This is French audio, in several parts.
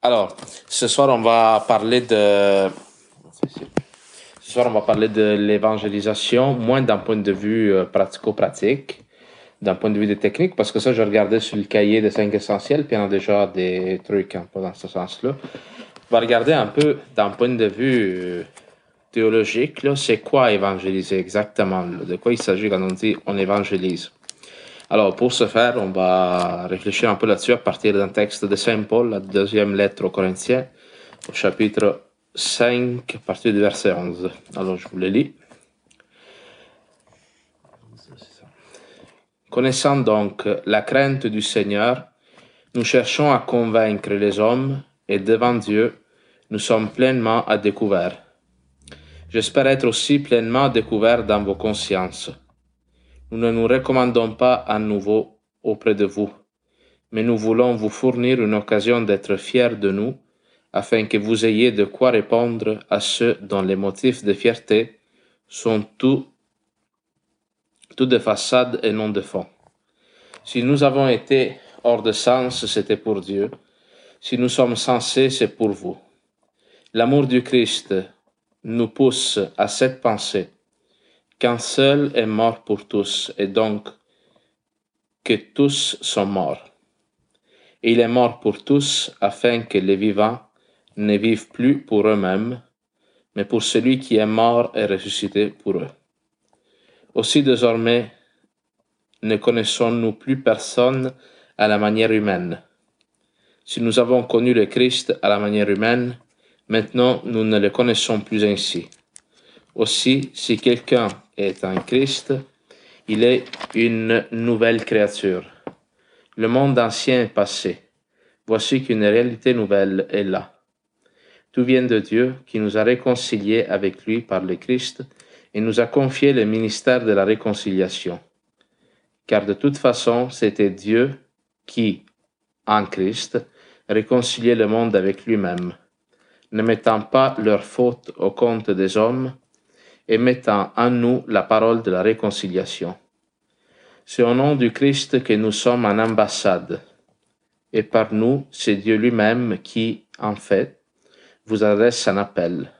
Alors, ce soir, on va parler de. Ce soir, on va parler de l'évangélisation, moins d'un point de vue euh, pratico-pratique, d'un point de vue des techniques, parce que ça, je regardais sur le cahier des cinq essentiels, puis en a déjà des trucs un peu dans ce sens-là. On va regarder un peu d'un point de vue euh, théologique, c'est quoi évangéliser exactement, de quoi il s'agit quand on dit on évangélise? Alors, pour ce faire, on va réfléchir un peu là-dessus à partir d'un texte de Saint Paul, la deuxième lettre aux Corinthiens, au chapitre 5, à partir du verset 11. Alors, je vous le lis. Connaissant donc la crainte du Seigneur, nous cherchons à convaincre les hommes et devant Dieu, nous sommes pleinement à découvert. J'espère être aussi pleinement découvert dans vos consciences. Nous ne nous recommandons pas à nouveau auprès de vous, mais nous voulons vous fournir une occasion d'être fiers de nous, afin que vous ayez de quoi répondre à ceux dont les motifs de fierté sont tout, tout de façade et non de fond. Si nous avons été hors de sens, c'était pour Dieu. Si nous sommes sensés, c'est pour vous. L'amour du Christ nous pousse à cette pensée qu'un seul est mort pour tous, et donc que tous sont morts. Il est mort pour tous afin que les vivants ne vivent plus pour eux-mêmes, mais pour celui qui est mort et ressuscité pour eux. Aussi désormais ne connaissons-nous plus personne à la manière humaine. Si nous avons connu le Christ à la manière humaine, maintenant nous ne le connaissons plus ainsi. Aussi, si quelqu'un est en Christ, il est une nouvelle créature. Le monde ancien est passé. Voici qu'une réalité nouvelle est là. Tout vient de Dieu qui nous a réconciliés avec lui par le Christ et nous a confié le ministère de la réconciliation. Car de toute façon, c'était Dieu qui, en Christ, réconciliait le monde avec lui-même, ne mettant pas leurs fautes au compte des hommes, et mettant en nous la parole de la réconciliation. C'est au nom du Christ que nous sommes en ambassade, et par nous, c'est Dieu lui-même qui, en fait, vous adresse un appel.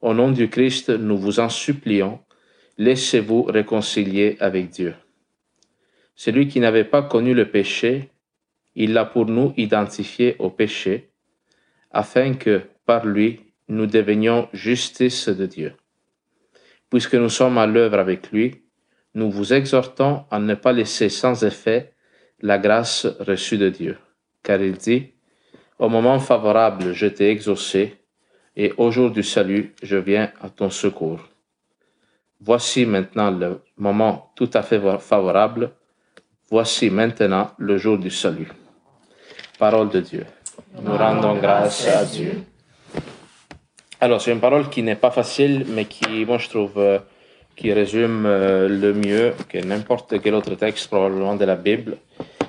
Au nom du Christ, nous vous en supplions, laissez-vous réconcilier avec Dieu. Celui qui n'avait pas connu le péché, il l'a pour nous identifié au péché, afin que, par lui, nous devenions justice de Dieu puisque nous sommes à l'œuvre avec lui, nous vous exhortons à ne pas laisser sans effet la grâce reçue de Dieu. Car il dit, Au moment favorable, je t'ai exaucé, et au jour du salut, je viens à ton secours. Voici maintenant le moment tout à fait favorable, voici maintenant le jour du salut. Parole de Dieu. Nous rendons grâce à Dieu. Alors, c'est une parole qui n'est pas facile, mais qui, moi, je trouve, euh, qui résume euh, le mieux que n'importe quel autre texte, probablement de la Bible.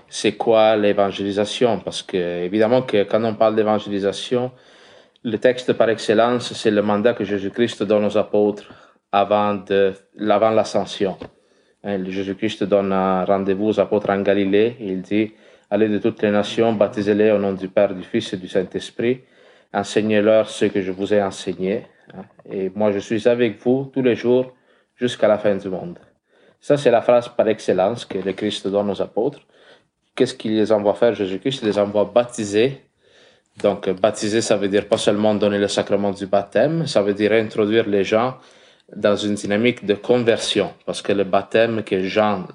C'est quoi l'évangélisation? Parce que, évidemment, que quand on parle d'évangélisation, le texte par excellence, c'est le mandat que Jésus-Christ donne aux apôtres avant de, avant l'ascension. Hein, Jésus-Christ donne un rendez-vous aux apôtres en Galilée. Il dit, allez de toutes les nations, baptisez-les au nom du Père, du Fils et du Saint-Esprit enseignez-leur ce que je vous ai enseigné. Hein. Et moi, je suis avec vous tous les jours jusqu'à la fin du monde. Ça, c'est la phrase par excellence que le Christ donne aux apôtres. Qu'est-ce qu'il les envoie faire, Jésus-Christ Il les envoie baptiser. Donc, baptiser, ça veut dire pas seulement donner le sacrement du baptême, ça veut dire introduire les gens dans une dynamique de conversion. Parce que le baptême que Jean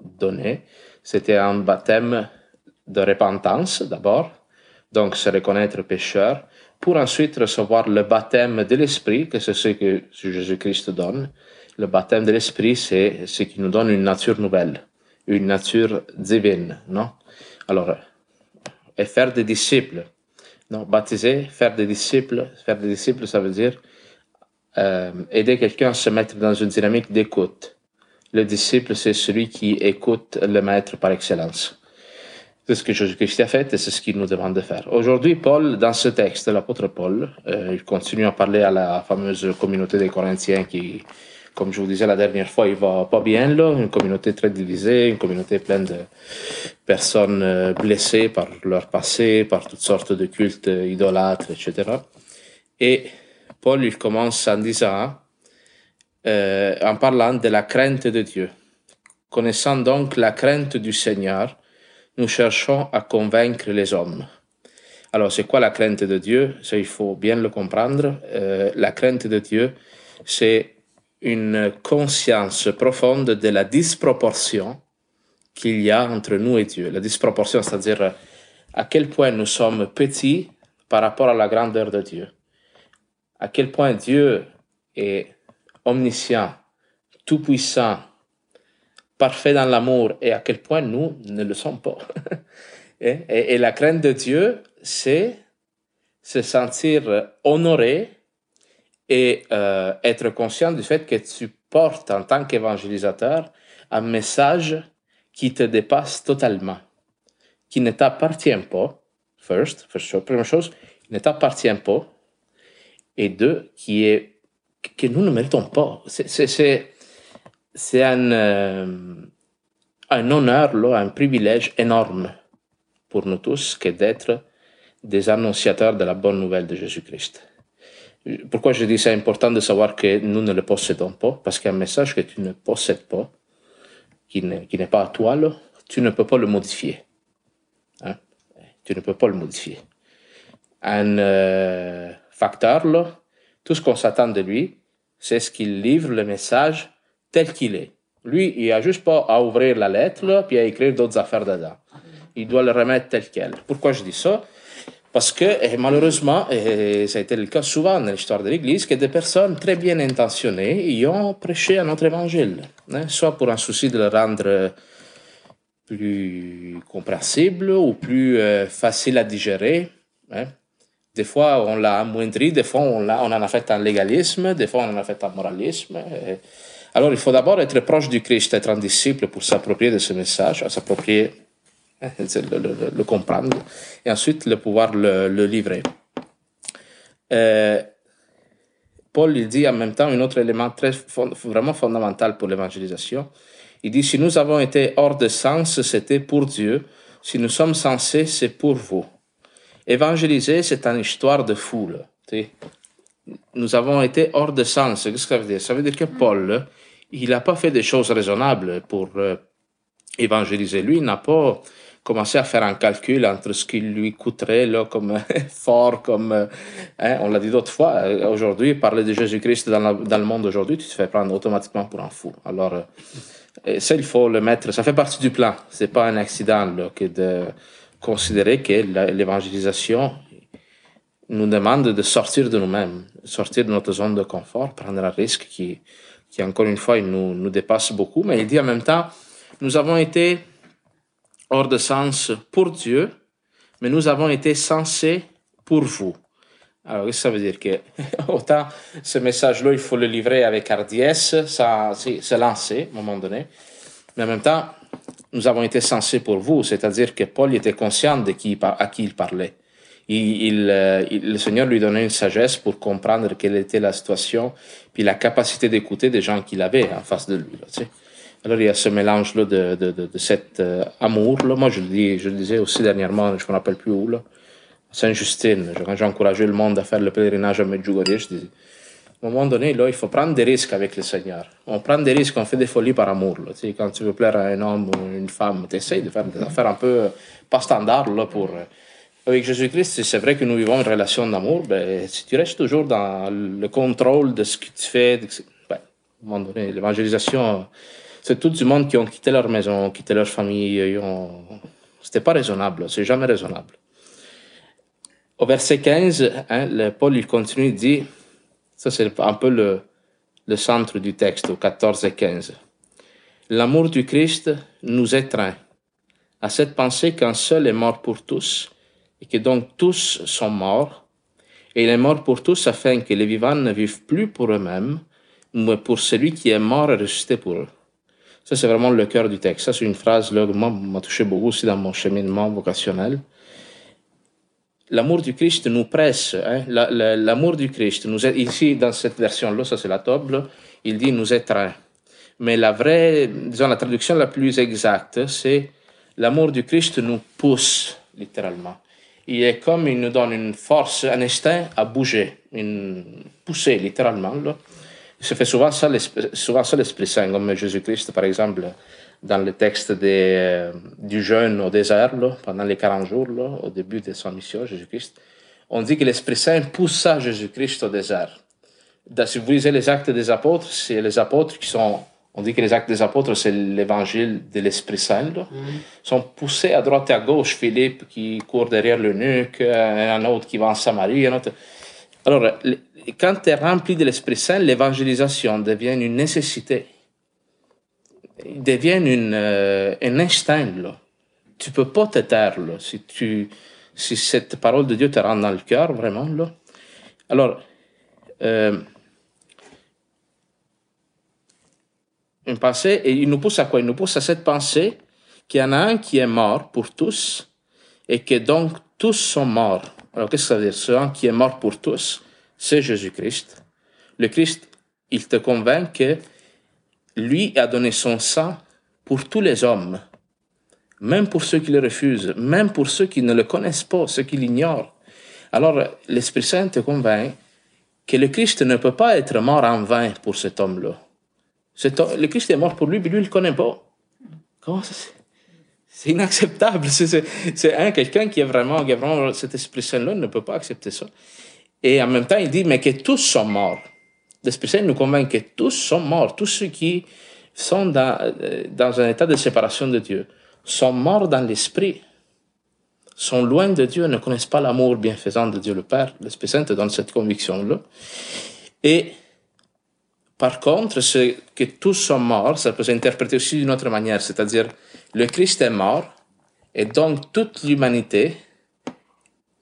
donnait, c'était un baptême de repentance d'abord, donc se reconnaître pécheur, pour ensuite recevoir le baptême de l'Esprit, que c'est ce que Jésus-Christ donne. Le baptême de l'Esprit, c'est ce qui nous donne une nature nouvelle, une nature divine, non? Alors, et faire des disciples. Non, baptiser, faire des disciples, faire des disciples, ça veut dire euh, aider quelqu'un à se mettre dans une dynamique d'écoute. Le disciple, c'est celui qui écoute le maître par excellence. C'est ce que Jésus-Christ a fait et c'est ce qu'il nous demande de faire. Aujourd'hui, Paul, dans ce texte, l'apôtre Paul, euh, il continue à parler à la fameuse communauté des Corinthiens qui comme je vous disais la dernière fois, il va pas bien là, une communauté très divisée, une communauté pleine de personnes euh, blessées par leur passé, par toutes sortes de cultes idolâtres, etc. Et Paul, il commence en disant, euh, en parlant de la crainte de Dieu. Connaissant donc la crainte du Seigneur, nous cherchons à convaincre les hommes. Alors, c'est quoi la crainte de Dieu? Ça, il faut bien le comprendre. Euh, la crainte de Dieu, c'est une conscience profonde de la disproportion qu'il y a entre nous et Dieu. La disproportion, c'est-à-dire à quel point nous sommes petits par rapport à la grandeur de Dieu. À quel point Dieu est omniscient, tout-puissant, parfait dans l'amour et à quel point nous ne le sommes pas. et, et, la crainte de Dieu, c'est se sentir honoré et euh, être conscient du fait que tu portes en tant qu'évangélisateur un message qui te dépasse totalement, qui ne t'appartient pas, first, first première chose, qui ne t'appartient pas, et deux, qui est que nous ne méritons pas. C'est un, euh, un honneur, un privilège énorme pour nous tous que d'être des annonciateurs de la bonne nouvelle de Jésus-Christ. Pourquoi je dis c'est important de savoir que nous ne le possédons pas? Parce qu'un message que tu ne possèdes pas, qui n'est pas à toi, là, tu ne peux pas le modifier. Hein? Tu ne peux pas le modifier. Un euh, facteur, là, tout ce qu'on s'attend de lui, c'est ce qu'il livre le message tel qu'il est. Lui, il a juste pas à ouvrir la lettre, là, puis à écrire d'autres affaires dedans. Il doit le remettre tel quel. Pourquoi je dis ça? Parce que eh, malheureusement, et eh, ça a été le cas souvent dans l'histoire de l'Église, que des personnes très bien intentionnées y ont prêché un autre évangile, hein, soit pour un souci de le rendre plus compréhensible ou plus euh, facile à digérer. Hein. Des fois, on l'a amoindri, des fois, on, on en a fait un légalisme, des fois, on en a fait un moralisme. Et... Alors, il faut d'abord être proche du Christ, être un disciple pour s'approprier de ce message, s'approprier le, le, le, comprendre, et ensuite le pouvoir le, livrer. Euh, Paul il dit en même temps un autre élément très vraiment fondamental pour l'évangélisation. Il dit si nous avons été hors de sens, c'était pour Dieu. Si nous sommes censés, c'est pour vous. Évangéliser, c'est une histoire de foule. Nous avons été hors de sens. Qu'est-ce que ça veut dire? Ça veut dire que Paul, il n'a pas fait des choses raisonnables pour euh, évangéliser. Lui, n'a pas commencer à faire un calcul entre ce qui lui coûterait là, comme fort, comme hein, on l'a dit d'autres fois. Euh, aujourd'hui, parler de Jésus-Christ dans, le monde aujourd'hui, tu te fais prendre automatiquement pour un fou. Alors, euh, ça, il faut le mettre. Ça fait partie du plan. C'est pas un accident que de considérer que l'évangélisation nous demande de sortir de nous-mêmes, sortir de notre zone de confort, prendre un risque qui, qui encore une fois, il nous, nous dépasse beaucoup. Mais il dit en même temps, nous avons été hors de sens pour Dieu, mais nous avons été censés pour vous. Alors, ça veut dire que autant ce message-là, il faut le livrer avec hardiesse, ça, se lancer à un moment donné, mais en même temps, nous avons été censés pour vous, c'est-à-dire que Paul était conscient de qui, à qui il parlait. Euh, il, le Seigneur lui donnait une sagesse pour comprendre quelle était la situation, puis la capacité d'écouter des gens qu'il avait en face de lui. Là. Alors il y a ce mélange-là de, de, de, cet euh, amour-là. Moi, je le, dis, je disais aussi dernièrement, je ne me rappelle plus où, là. Saint-Justine, quand j'ai encouragé le monde à faire le pèlerinage à Medjugorje, je disais, à un moment donné, là, il faut prendre des risques avec le Seigneur. On prend des risques, on fait des folies par amour. Là. Tu sais, quand tu veux plaire à un homme ou une femme, tu essaies de faire des affaires un peu pas standard là, pour... Euh, avec Jésus-Christ, c'est vrai que nous vivons une relation d'amour, ben, si tu restes toujours dans le contrôle de ce que tu fais, ben, à un moment donné, l'évangélisation c'est tout du monde qui ont quitté leur maison, quitté leur famille. Ont... C'était pas raisonnable, c'est jamais raisonnable. Au verset 15, hein, Paul continue, il dit, ça c'est un peu le, le centre du texte, au 14 et 15. L'amour du Christ nous étreint à cette pensée qu'un seul est mort pour tous, et que donc tous sont morts, et il est mort pour tous afin que les vivants ne vivent plus pour eux-mêmes, mais pour celui qui est mort et ressuscité pour eux. Ça, c'est vraiment le cœur du texte. Ça, c'est une phrase là, qui m'a touché beaucoup aussi dans mon cheminement vocationnel. L'amour du Christ nous presse. Hein? L'amour du Christ nous aide. Ici, dans cette version-là, ça c'est la table, il dit nous étreint. Mais la vraie, disons, la traduction la plus exacte, c'est l'amour du Christ nous pousse, littéralement. Il est comme il nous donne une force, un instinct à bouger, une poussée, littéralement. Il se fait souvent ça, souvent ça l'Esprit Saint, comme Jésus-Christ, par exemple, dans le texte des, euh, du jeûne au désert, là, pendant les 40 jours, au début de son mission, Jésus-Christ. On dit que l'Esprit Saint poussa Jésus-Christ au désert. si vous lisez les actes des apôtres, c'est les apôtres qui sont on dit que les actes des apôtres, c'est l'évangile de l'Esprit Saint. Là. Mm. sont poussés à droite et à gauche. Philippe qui court derrière le nuque, un autre qui va en Samarie. Un autre... Alors, quand tu es rempli de l'Esprit Saint, l'évangélisation devient une nécessité. Il devient une, euh, un instinct. Là. Tu peux pas te taire là, si, tu, si cette parole de Dieu te rentre dans le cœur, vraiment. Là. Alors, euh, pensée, et il nous pousse à quoi? Il nous pousse à cette pensée qu'il y en a un qui est mort pour tous, et que donc tous sont morts. Alors qu'est-ce que ça veut dire? Celui qui est mort pour tous, c'est Jésus-Christ. Le Christ, il te convainc que lui a donné son sang pour tous les hommes, même pour ceux qui le refusent, même pour ceux qui ne le connaissent pas, ceux qui l'ignorent. Alors l'Esprit Saint te convainc que le Christ ne peut pas être mort en vain pour cet homme-là le Christ est mort pour lui, mais lui, il ne le connaît pas. Comment ça c'est inacceptable. C'est un quelqu'un qui est vraiment, qui a vraiment cet esprit saint-là ne peut pas accepter ça. Et en même temps, il dit, mais que tous sont morts. L'Esprit Saint nous convainc que tous sont morts. Tous ceux qui sont dans, euh, dans un état de séparation de Dieu sont morts dans l'esprit, sont loin de Dieu, ne connaissent pas l'amour bienfaisant de Dieu le Père. L'Esprit Saint te donne cette conviction-là. Et par contre, ce que tous sont morts, ça peut s'interpréter aussi d'une autre manière, c'est-à-dire le Christ est mort et donc toute l'humanité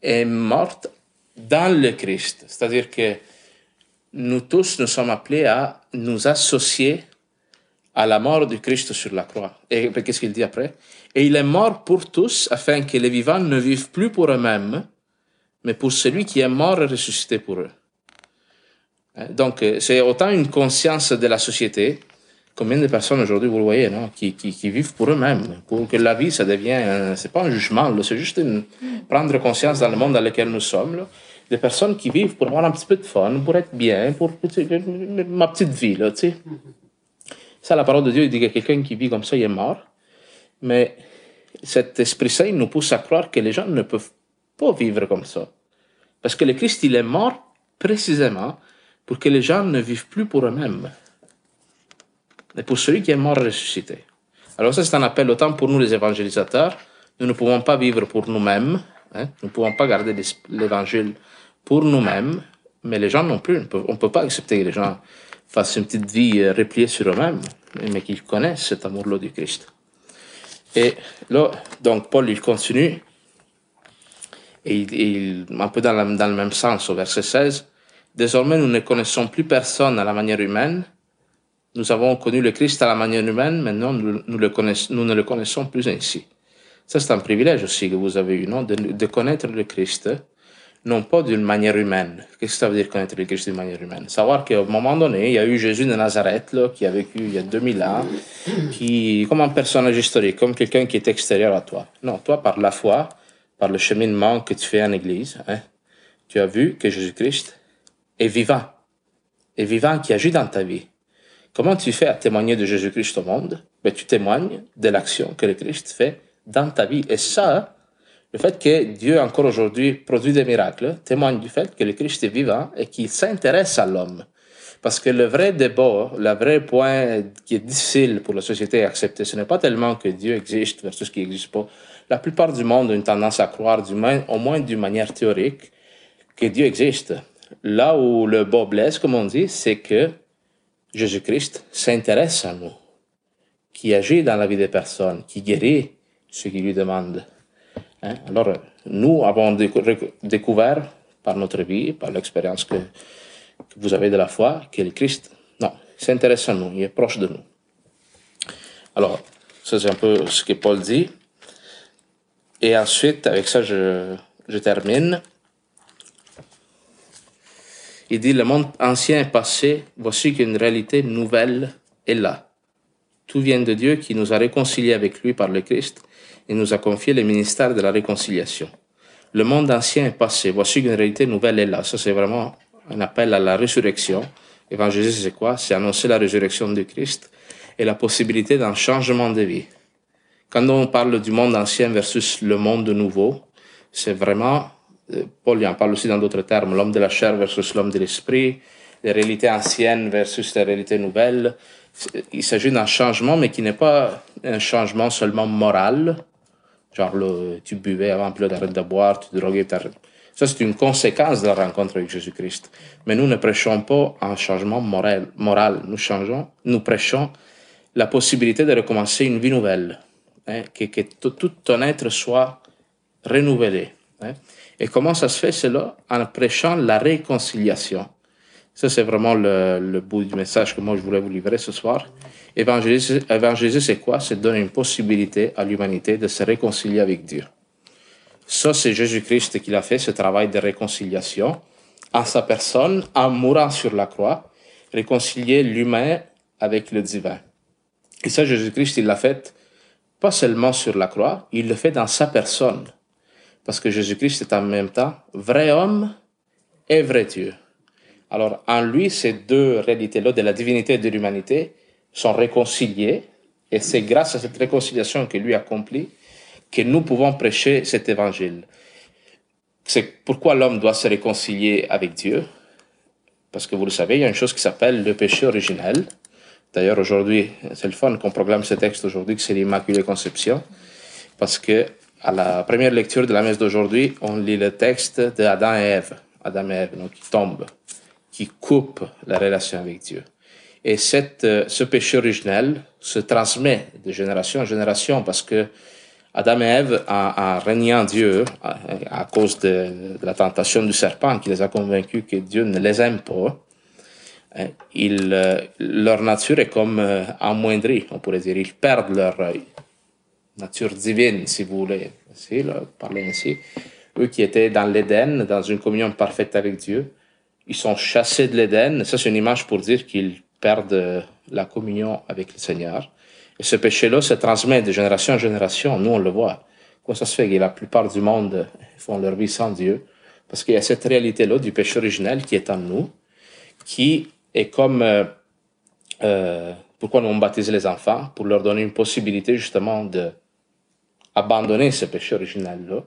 est morte dans le Christ. C'est-à-dire que nous tous, nous sommes appelés à nous associer à la mort du Christ sur la croix. Et qu'est-ce qu'il dit après? Et il est mort pour tous afin que les vivants ne vivent plus pour eux-mêmes, mais pour celui qui est mort et ressuscité pour eux. Hein? Donc, euh, c'est autant une conscience de la société. Combien de personnes aujourd'hui, vous le voyez, non, qui, qui, vivent pour eux-mêmes, pour que la vie, ça devient, c'est pas un jugement, c'est juste une, prendre conscience dans le monde dans lequel nous sommes, là, des personnes qui vivent pour avoir un petit peu de fun, pour être bien, pour ma petite vie, là, tu sais. Ça, la parole de Dieu, il dit que quelqu'un qui vit comme ça, il est mort. Mais cet Esprit Saint nous pousse à croire que les gens ne peuvent pas vivre comme ça. Parce que le Christ, il est mort précisément pour que les gens ne vivent plus pour eux-mêmes, mais pour celui qui est mort ressuscité. Alors ça, c'est un appel autant pour nous les évangélisateurs. Nous ne pouvons pas vivre pour nous-mêmes, hein? nous ne pouvons pas garder l'évangile pour nous-mêmes, mais les gens non plus. On ne peut pas accepter que les gens fassent une petite vie euh, repliée sur eux-mêmes, mais qu'ils connaissent cet amour-là du Christ. Et là, donc Paul, il continue, et il, un peu dans le même sens, au verset 16, Désormais, nous ne connaissons plus personne à la manière humaine. Nous avons connu le Christ à la manière humaine, maintenant nous, nous, ne le connaissons plus ainsi. Ça, c'est un privilège aussi que vous avez eu, non? De, connaître le Christ, non pas d'une manière humaine. Qu'est-ce que ça veut dire connaître le Christ d'une manière humaine? Savoir qu'à un moment donné, il y a eu Jésus de Nazareth, qui a vécu il y a 2000 ans, qui, comme un personnage historique, comme quelqu'un qui est extérieur à toi. Non, toi, par la foi, par le cheminement que tu fais en Église, hein, tu as vu que Jésus-Christ est vivant, est vivant qui agit dans ta vie. Comment tu fais à témoigner de Jésus-Christ au monde? Ben, Tu témoignes de l'action que le Christ fait dans ta vie. Et ça, le fait que Dieu encore aujourd'hui produit des miracles, témoigne du fait que le Christ est vivant et qu'il s'intéresse à l'homme. Parce que le vrai débat, le vrai point qui est difficile pour la société à accepter, ce n'est pas tellement que Dieu existe versus qu'il n'existe pas. La plupart du monde a une tendance à croire, du moins, au moins d'une manière théorique, que Dieu existe. Là où le bas blesse, comme on dit, c'est que Jésus-Christ s'intéresse à nous, qui agit dans la vie des personnes, qui guérit ceux qui lui demandent. Hein? Alors, nous avons découvert par notre vie, par l'expérience que, vous avez de la foi, que le Christ, non, s'intéresse à nous, il est proche de nous. Alors, ça c'est un peu ce que Paul dit. Et ensuite, avec ça, je termine. Il dit, le monde ancien est passé, voici qu'une réalité nouvelle est là. Tout vient de Dieu qui nous a réconciliés avec lui par le Christ et nous a confié le ministère de la réconciliation. Le monde ancien est passé, voici qu'une réalité nouvelle est là. Ça, c'est vraiment un appel à la résurrection. Évangéliser, c'est quoi? C'est annoncer la résurrection du Christ et la possibilité d'un changement de vie. Quand on parle du monde ancien versus le monde nouveau, c'est vraiment, euh, Paul en parle aussi dans d'autres termes, l'homme de la chair versus l'homme de l'esprit, les réalités anciennes versus les réalités nouvelles. Il s'agit d'un changement, mais qui n'est pas un changement seulement moral, genre tu buvais avant, puis d'arrêter de boire, tu droguais, ça c'est une conséquence de la rencontre avec Jésus-Christ. Mais nous ne prêchons pas un changement moral, moral. Nous changeons, nous prêchons la possibilité de recommencer une vie nouvelle, hein, que, que tout ton être soit renouvelé. Hein. Et comment ça se fait cela En prêchant la réconciliation. Ça, c'est vraiment le, le, bout du message que moi je voulais vous livrer ce soir. Évangéliser, évangéliser c'est quoi? C'est donner une possibilité à l'humanité de se réconcilier avec Dieu. Ça, c'est Jésus-Christ qui a fait ce travail de réconciliation en sa personne, en mourant sur la croix, réconcilier l'humain avec le divin. Et ça, Jésus-Christ, il l'a fait pas seulement sur la croix, il le fait dans sa personne. Parce que Jésus-Christ est en même temps vrai homme et vrai Dieu. Alors, en lui, ces deux réalités-là de la divinité et de l'humanité sont réconciliées, et c'est grâce à cette réconciliation que lui accomplit que nous pouvons prêcher cet évangile. C'est pourquoi l'homme doit se réconcilier avec Dieu. Parce que vous le savez, il y a une chose qui s'appelle le péché originel. D'ailleurs, aujourd'hui, c'est le fun qu'on proclame ce texte aujourd'hui, que c'est l'Immaculée Conception. Parce que, à la première lecture de la messe d'aujourd'hui, on lit le texte d'Adam et Ève. Adam et Ève, donc, qui tombe, qui coupe la relation avec Dieu. Et cette, euh, ce péché originel se transmet de génération en génération parce que Adam et Ève, en, régnant Dieu, à, cause de, la tentation du serpent qui les a convaincus que Dieu ne les aime pas, hein, ils, euh, leur nature est comme euh, amoindrie, on pourrait dire. Ils perdent leur nature divine, si vous voulez si, parler ainsi. Eux qui étaient dans l'Éden, dans une communion parfaite avec Dieu, ils sont chassés de l'Éden. Ça, c'est une image pour dire qu'ils perdent la communion avec le Seigneur. Et ce péché-là se transmet de génération en génération. Nous, on le voit. Comment ça se fait que la plupart du monde font leur vie sans Dieu? Parce qu'il y a cette réalité-là du péché originel qui est en nous, qui est comme... Euh, euh, pourquoi nous on baptise les enfants? Pour leur donner une possibilité justement de abandonner ce péché originel-là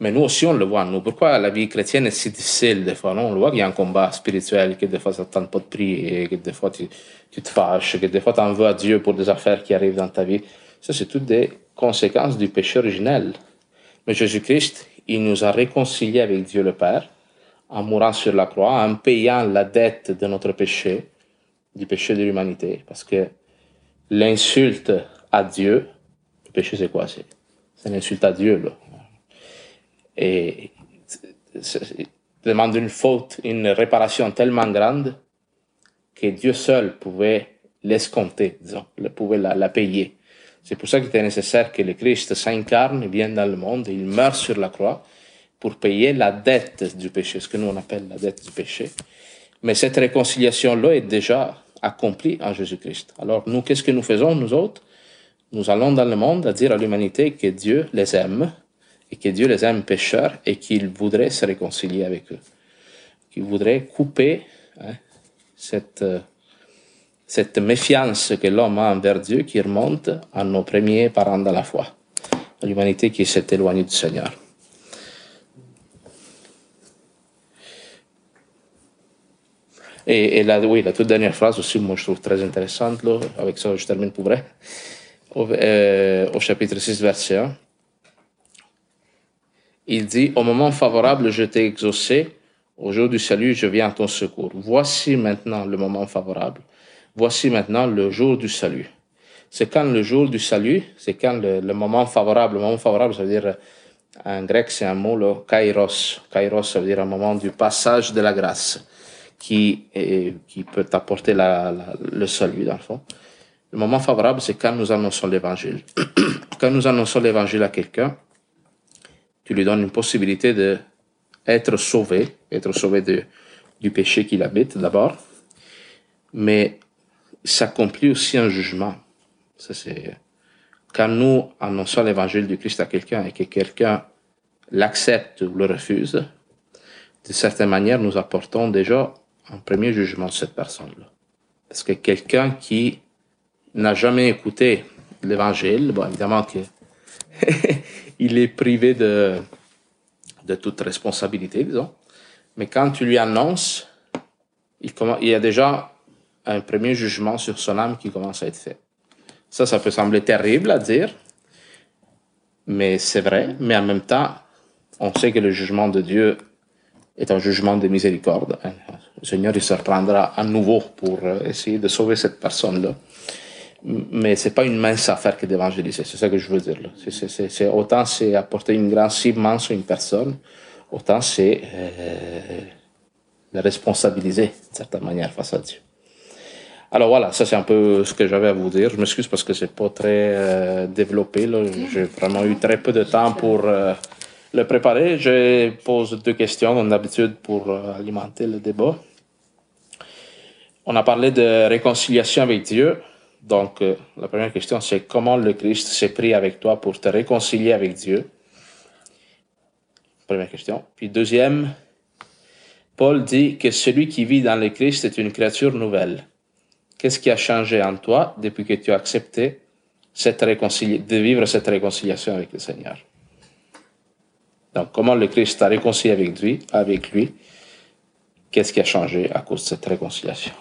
mais nous aussi, on le voit, nous. Pourquoi la vie chrétienne est si difficile des fois, non? On le voit qu'il y a un combat spirituel, que des fois ça tente pas de prier, que des fois tu, tu te fâches, que des fois tu en veux à Dieu pour des affaires qui arrivent dans ta vie. Ça, c'est toutes des conséquences du péché originel. Mais Jésus-Christ, il nous a réconciliés avec Dieu le Père en mourant sur la croix, en payant la dette de notre péché, du péché de l'humanité. Parce que l'insulte à Dieu, péché c'est quoi? C'est l'insulte à Dieu, là et demande une faute, une réparation tellement grande que Dieu seul pouvait l'escompter, disons, pouvait la, payer. C'est pour ça qu'il était nécessaire que le Christ s'incarne, vienne dans le monde, il meurt sur la croix pour payer la dette du péché, ce que nous on appelle la dette du péché. Mais cette réconciliation-là est déjà accomplie en Jésus-Christ. Alors nous, qu'est-ce que nous faisons, nous autres? Nous allons dans le monde à dire à l'humanité que Dieu les aime et que Dieu les aime pécheurs et qu'il voudrait se réconcilier avec eux. Qu'il voudrait couper hein, cette, euh, cette méfiance que l'homme a envers Dieu qui remonte à nos premiers parents de la foi, à l'humanité qui s'est éloignée du Seigneur. Et, la, toute dernière phrase aussi, moi je trouve très intéressante, avec ça je termine pour vrai, au, euh, au chapitre 6, verset 1 il dit, au moment favorable, je t'ai exaucé, au jour du salut, je viens à ton secours. Voici maintenant le moment favorable. Voici maintenant le jour du salut. C'est quand le jour du salut, c'est quand le, moment favorable. Le moment favorable, ça veut dire, en grec, c'est un mot, le kairos. Kairos, ça veut dire un moment du passage de la grâce qui, qui peut apporter le salut, dans le fond. Le moment favorable, c'est quand nous annonçons l'évangile. quand nous annonçons l'évangile à quelqu'un, tu lui donnes une possibilité de être sauvé, être sauvé du péché qu'il habite d'abord, mais s'accomplit aussi un jugement. Ça, c'est quand nous annonçons l'évangile du Christ à quelqu'un et que quelqu'un l'accepte ou le refuse, de certaine manière, nous apportons déjà un premier jugement de cette personne-là. Parce que quelqu'un qui n'a jamais écouté l'évangile, bon, évidemment que il est privé de, de toute responsabilité, disons. Mais quand tu lui annonces, il, il y a déjà un premier jugement sur son âme qui commence à être fait. Ça, ça peut sembler terrible à dire, mais c'est vrai. Mais en même temps, on sait que le jugement de Dieu est un jugement de miséricorde. Le Seigneur, il se reprendra à nouveau pour euh, essayer de sauver cette personne-là. Mais c'est pas une mince affaire que d'évangéliser, c'est ça que je veux dire. C'est, autant c'est apporter une grande cible sur une personne, autant c'est euh, la responsabiliser d'une certaine manière face à Dieu. Alors voilà, ça c'est un peu ce que j'avais à vous dire. Je m'excuse parce que c'est pas très euh, développé. J'ai vraiment eu très peu de temps pour euh, le préparer. Je pose deux questions comme d'habitude pour euh, alimenter le débat. On a parlé de réconciliation avec Dieu. Donc la première question c'est comment le Christ s'est pris avec toi pour te réconcilier avec Dieu? Première question. Puis deuxième, Paul dit que celui qui vit dans le Christ est une créature nouvelle. Qu'est-ce qui a changé en toi depuis que tu as accepté cette de vivre cette réconciliation avec le Seigneur? Donc, comment le Christ t'a réconcilié avec lui, avec lui? Qu'est-ce qui a changé à cause de cette réconciliation?